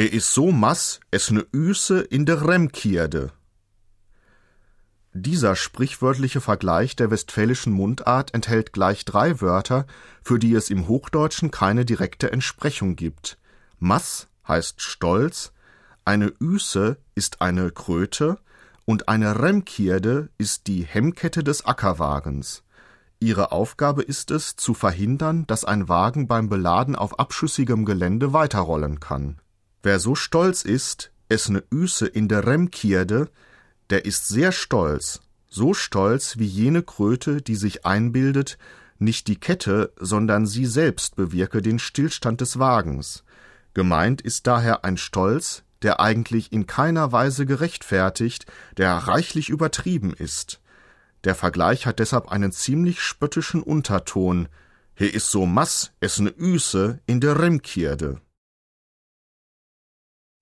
He is so mass, es ne Üse in der Remkierde. Dieser sprichwörtliche Vergleich der westfälischen Mundart enthält gleich drei Wörter, für die es im Hochdeutschen keine direkte Entsprechung gibt. Mass heißt Stolz, eine Üse ist eine Kröte und eine Remkierde ist die Hemmkette des Ackerwagens. Ihre Aufgabe ist es, zu verhindern, dass ein Wagen beim Beladen auf abschüssigem Gelände weiterrollen kann. Wer so stolz ist, es ne Üse in der Remkierde, der ist sehr stolz, so stolz wie jene Kröte, die sich einbildet, nicht die Kette, sondern sie selbst bewirke den Stillstand des Wagens. Gemeint ist daher ein Stolz, der eigentlich in keiner Weise gerechtfertigt, der reichlich übertrieben ist. Der Vergleich hat deshalb einen ziemlich spöttischen Unterton. He is so mass, es ne Üse in der Remkierde.